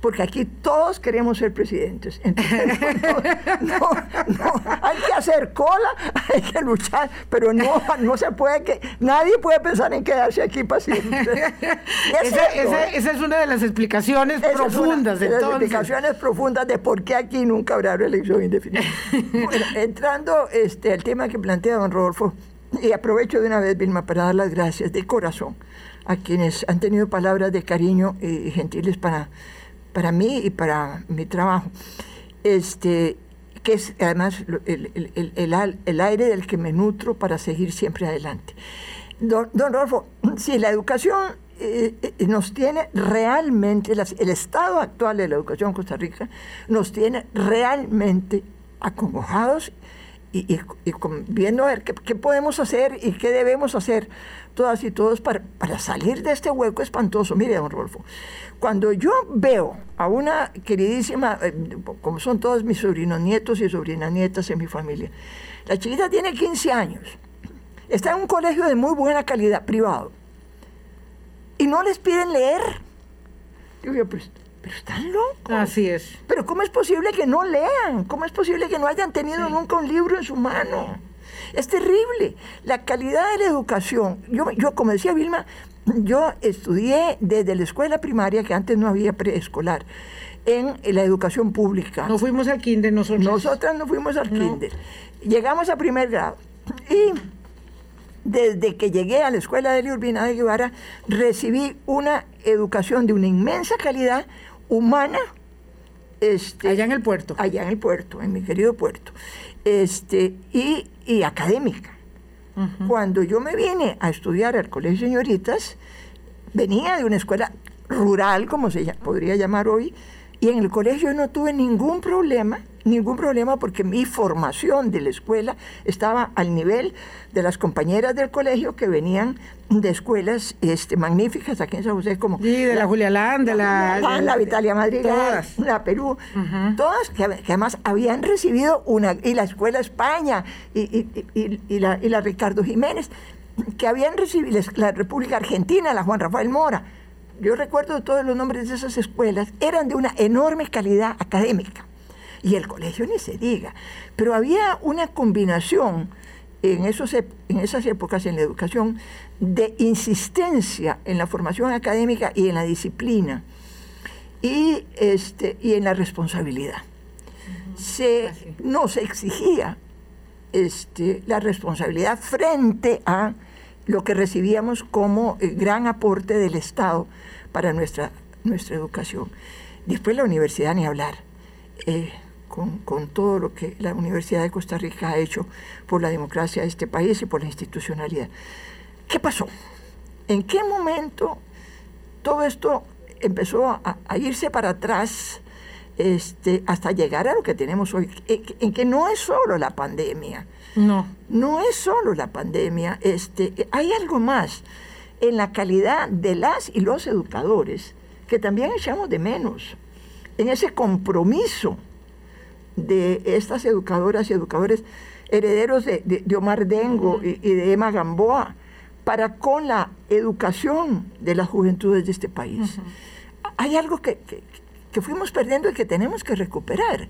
Porque aquí todos queremos ser presidentes. Entonces, *laughs* no, no, hay que hacer cola, hay que luchar, pero no, no se puede que, nadie puede pensar en quedarse aquí para siempre. *laughs* esa, es una de las explicaciones profundas. de las explicaciones profundas de por qué aquí nunca habrá reelección indefinida. *laughs* bueno, entrando este, al tema que plantea don Rodolfo, y aprovecho de una vez, Vilma, para dar las gracias de corazón a quienes han tenido palabras de cariño y gentiles para, para mí y para mi trabajo. Este, que es además el, aire del que me nutro para seguir siempre adelante. Don, don Rodolfo, *clears throat* si la educación eh, eh, nos tiene realmente, el estado actual de la educación en Costa Rica nos tiene realmente acongojados y, viendo a ver qué, podemos hacer y qué debemos hacer todas y todos para, para salir de este hueco espantoso. Mire, don Rolfo, cuando yo veo a una queridísima, eh, como son todos mis sobrinos nietos y sobrinas nietas en mi familia, la chiquita tiene 15 años, está en un colegio de muy buena calidad, privado, y no les piden leer. Digo pues pero están locos. Así es. Pero ¿cómo es posible que no lean? ¿Cómo es posible que no hayan tenido nunca un libro en su mano? Es terrible. La calidad de la educación. Yo, yo, como decía Vilma, yo estudié desde la escuela primaria, que antes no había preescolar, en la educación pública. No fuimos al kinder nosotros. Nosotras no fuimos al kinder. Llegamos a primer grado. Y desde que llegué a la escuela de Urbina de Guevara, recibí una educación de una inmensa calidad, humana. Este, allá en el puerto. Allá en el puerto, en mi querido puerto. Este, y, y académica. Cuando yo me vine a estudiar al Colegio de Señoritas, venía de una escuela rural, como se podría llamar hoy, y en el colegio no tuve ningún problema, ningún problema porque mi formación de la escuela estaba al nivel de las compañeras del colegio que venían de escuelas este, magníficas aquí en San José, como... Sí, de la, Julia Land, de la... La, la Vitalia Madrigal, la Perú, todas que, además habían recibido una... Y la Escuela España, y, y, la, y la Ricardo Jiménez, que habían recibido la República Argentina, la Juan Rafael Mora. Yo recuerdo todos los nombres de esas escuelas, eran de una enorme calidad académica. Y el colegio ni se diga. Pero había una combinación en, esos, en esas épocas en la educación de insistencia en la formación académica y en la disciplina y, este, y en la responsabilidad. Se, no se exigía este, la responsabilidad frente a lo que recibíamos como eh, gran aporte del Estado para nuestra, nuestra educación. Después la universidad, ni hablar, eh, con, con, todo lo que la Universidad de Costa Rica ha hecho por la democracia de este país y por la institucionalidad. ¿Qué pasó? ¿En qué momento todo esto empezó a, a irse para atrás? Este, hasta llegar a lo que tenemos hoy, en que no es solo la pandemia. No. No es solo la pandemia, este, hay algo más en la calidad de las y los educadores que también echamos de menos, en ese compromiso de estas educadoras y educadores herederos de, Omar Dengo y, de Emma Gamboa para con la educación de las juventudes de este país. Hay algo que, que fuimos perdiendo y que tenemos que recuperar.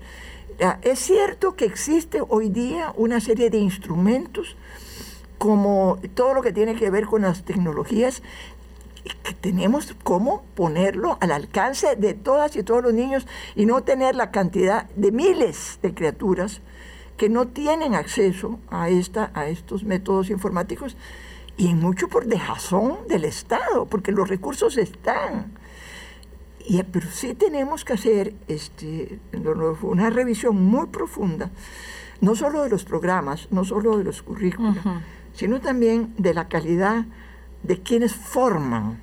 Es cierto que existe hoy día una serie de instrumentos como todo lo que tiene que ver con las tecnologías que tenemos cómo ponerlo al alcance de todas y todos los niños y no tener la cantidad de miles de criaturas que no tienen acceso a, esta, a estos métodos informáticos y mucho por dejazón del Estado, porque los recursos están. Y, pero sí tenemos que hacer este, una revisión muy profunda, no solo de los programas, no solo de los currículos, sino también de la calidad de quienes forman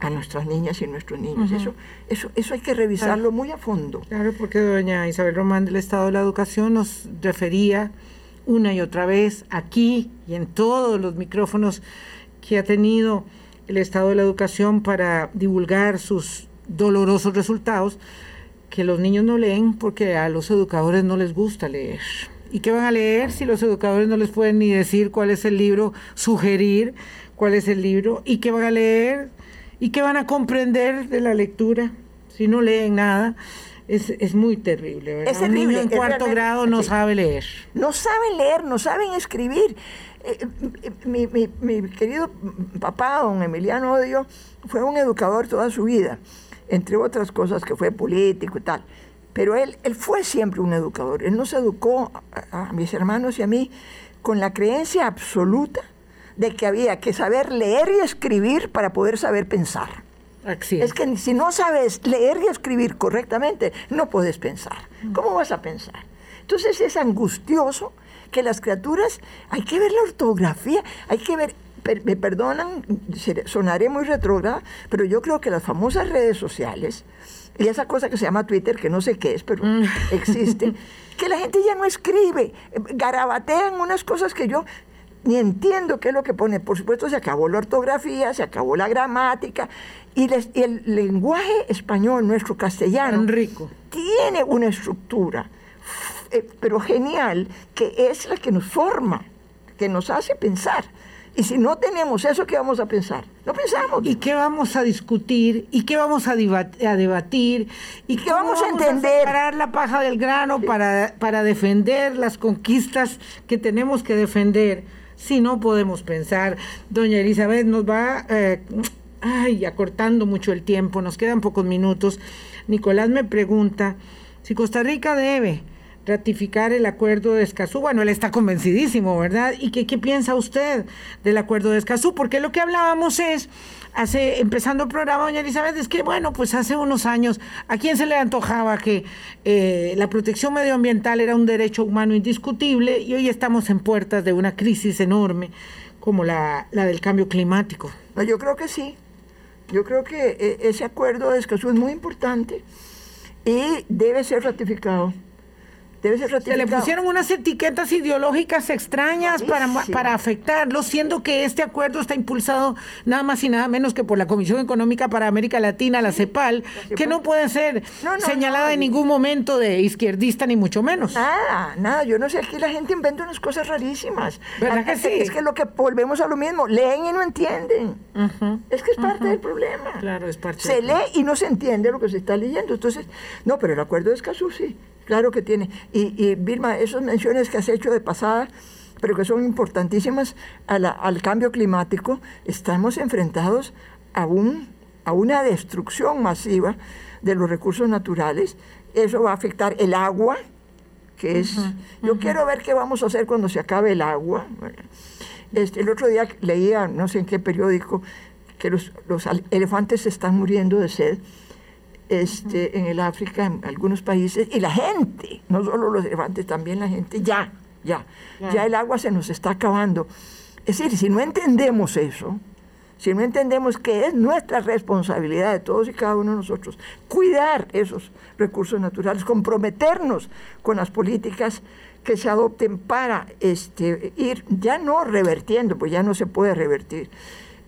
a nuestras niñas y nuestros niños. eso, eso, eso hay que revisarlo muy a fondo. Claro, porque doña Isabel Román del Estado de la Educación nos refería una y otra vez aquí y en todos los micrófonos que ha tenido el Estado de la Educación para divulgar sus dolorosos resultados que los niños no leen porque a los educadores no les gusta leer. ¿Y qué van a leer si los educadores no les pueden ni decir cuál es el libro, sugerir cuál es el libro? ¿Y qué van a leer? ¿Y qué van a comprender de la lectura? si no leen nada, es, es muy terrible, ¿verdad? Un niño en cuarto grado no sabe leer. No saben leer, no saben escribir. Eh, eh, mi, mi, mi, querido papá, don Emiliano Odio, fue un educador toda su vida, entre otras cosas que fue político y tal. Pero él, él fue siempre un educador. Él nos educó a, a mis hermanos y a mí con la creencia absoluta de que había que saber leer y escribir para poder saber pensar. Es que si no sabes leer y escribir correctamente, no puedes pensar. Mm. ¿Cómo vas a pensar? Entonces es angustioso que las criaturas, hay que ver la ortografía, hay que ver, me perdonan, sonaré muy retrógrada, pero yo creo que las famosas redes sociales, y esa cosa que se llama Twitter, que no sé qué es, pero mm. existe, *laughs* que la gente ya no escribe, garabatean unas cosas que yo ni entiendo qué es lo que pone. Por supuesto, se acabó la ortografía, se acabó la gramática, y, el lenguaje español, nuestro castellano, rico. tiene una estructura, eh, pero genial, que es la que nos forma, que nos hace pensar. Y si no tenemos eso, ¿qué vamos a pensar? No pensamos. ¿Y qué vamos a discutir? ¿Y qué vamos a, debatir? ¿Y qué vamos a entender? separar la paja del grano para, para defender las conquistas que tenemos que defender? Si no podemos pensar, doña Elizabeth nos va eh, ay, acortando mucho el tiempo, nos quedan pocos minutos. Nicolás me pregunta si Costa Rica debe ratificar el acuerdo de Escazú. Bueno, él está convencidísimo, ¿verdad? ¿Y qué, qué piensa usted del acuerdo de Escazú? Porque lo que hablábamos es, hace, empezando el programa, doña Elizabeth, es que, bueno, pues hace unos años, ¿a quién se le antojaba que eh, la protección medioambiental era un derecho humano indiscutible y hoy estamos en puertas de una crisis enorme como la, la del cambio climático? yo creo que sí. Yo creo que eh, ese acuerdo de Escazú es muy importante y debe ser ratificado. Debe ser ratificado. Se le pusieron unas etiquetas ideológicas extrañas para, para afectarlo, siendo que este acuerdo está impulsado nada más y nada menos que por la Comisión Económica para América Latina, la CEPAL, que no puede ser señalada en ningún momento de izquierdista, ni mucho menos. Nada, nada. Yo no sé, aquí la gente inventa unas cosas rarísimas. ¿Verdad que sí? Es que lo que volvemos a lo mismo, leen y no entienden. es que es parte del problema. Claro, es parte Se lee y no se entiende lo que se está leyendo. Entonces, no, pero el acuerdo de Escazú sí. Claro que tiene. Y, y Vilma, esas menciones que has hecho de pasada, pero que son importantísimas al cambio climático, estamos enfrentados a, un, a una destrucción masiva de los recursos naturales. Eso va a afectar el agua, que es... Yo quiero ver qué vamos a hacer cuando se acabe el agua. Este, el otro día leía, no sé en qué periódico, que los, los elefantes se están muriendo de sed este, en el África, en algunos países, y la gente, no solo los elefantes, también la gente, ya, ya, ya. el agua se nos está acabando. Es decir, si no entendemos eso, si no entendemos que es nuestra responsabilidad de todos y cada uno de nosotros cuidar esos recursos naturales, comprometernos con las políticas que se adopten para este, ir ya no revertiendo, pues ya no se puede revertir,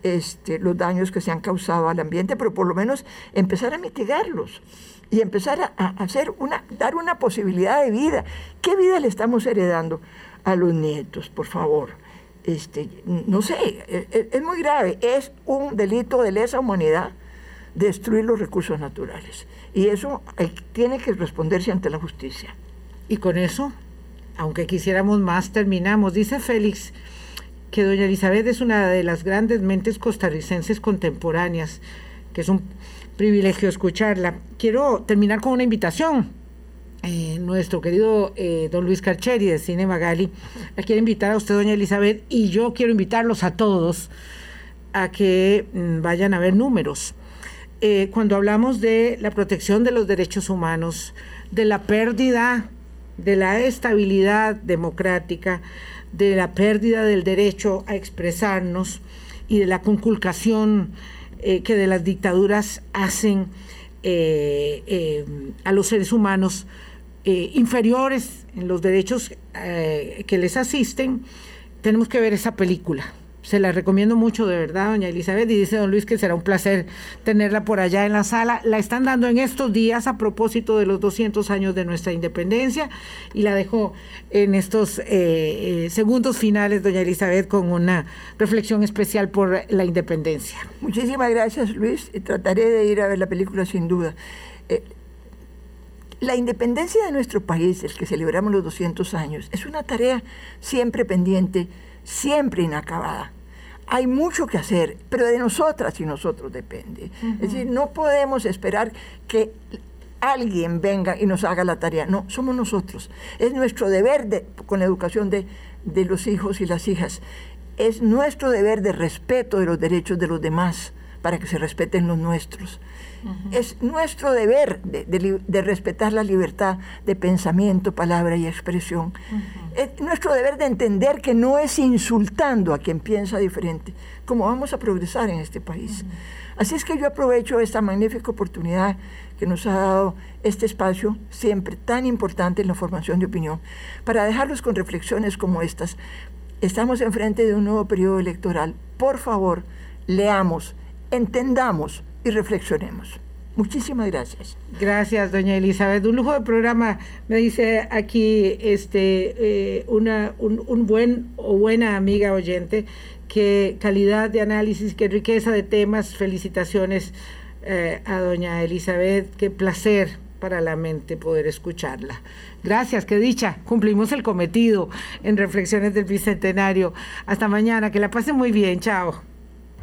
este, los daños que se han causado al ambiente, pero por lo menos empezar a mitigarlos y empezar a, hacer una, dar una posibilidad de vida. ¿Qué vida le estamos heredando a los nietos, por favor? Este, no sé, es, e, es muy grave, es un delito de lesa humanidad destruir los recursos naturales. Y eso tiene que responderse ante la justicia. Y con eso, aunque quisiéramos más, terminamos. Dice Félix, que doña Elizabeth es una de las grandes mentes costarricenses contemporáneas, que es un privilegio escucharla. Quiero terminar con una invitación. Eh, nuestro querido eh, don Luis Carcheri de Cine Magali la quiere invitar a usted, doña Elizabeth, y yo quiero invitarlos a todos a que mm, vayan a ver números. Eh, cuando hablamos de la protección de los derechos humanos, de la pérdida de la estabilidad democrática, de la pérdida del derecho a expresarnos y de la conculcación eh, que de las dictaduras hacen eh, eh, a los seres humanos inferiores en los derechos que les asisten, tenemos que ver esa película. Se la recomiendo mucho, de verdad, doña Elizabeth. Y dice don Luis que será un placer tenerla por allá en la sala. La están dando en estos días a propósito de los 200 años de nuestra independencia. Y la dejo en estos eh, eh, segundos finales, doña Elizabeth, con una reflexión especial por la independencia. Muchísimas gracias, Luis. Trataré de ir a ver la película sin duda. Eh, la independencia de nuestro país, el que celebramos los 200 años, es una tarea siempre pendiente, siempre inacabada. Hay mucho que hacer, pero de nosotras y nosotros depende. Es decir, no podemos esperar que alguien venga y nos haga la tarea. No, somos nosotros. Es nuestro deber de, con la educación de, de los hijos y las hijas. Es nuestro deber de respeto de los derechos de los demás para que se respeten los nuestros. Es nuestro deber de, respetar la libertad de pensamiento, palabra y expresión. Es nuestro deber de entender que no es insultando a quien piensa diferente como vamos a progresar en este país. Así es que yo aprovecho esta magnífica oportunidad que nos ha dado este espacio, siempre tan importante en la formación de opinión, para dejarlos con reflexiones como estas. Estamos enfrente de un nuevo periodo electoral. Por favor, leamos, entendamos y reflexionemos. Muchísimas gracias. Gracias, doña Elizabeth. Un lujo de programa, me dice aquí este eh, una, un, buen o buena amiga oyente, qué calidad de análisis, qué riqueza de temas. Felicitaciones eh, a doña Elizabeth, qué placer para la mente poder escucharla. Gracias, qué dicha. Cumplimos el cometido en Reflexiones del Bicentenario. Hasta mañana, que la pasen muy bien. Chao.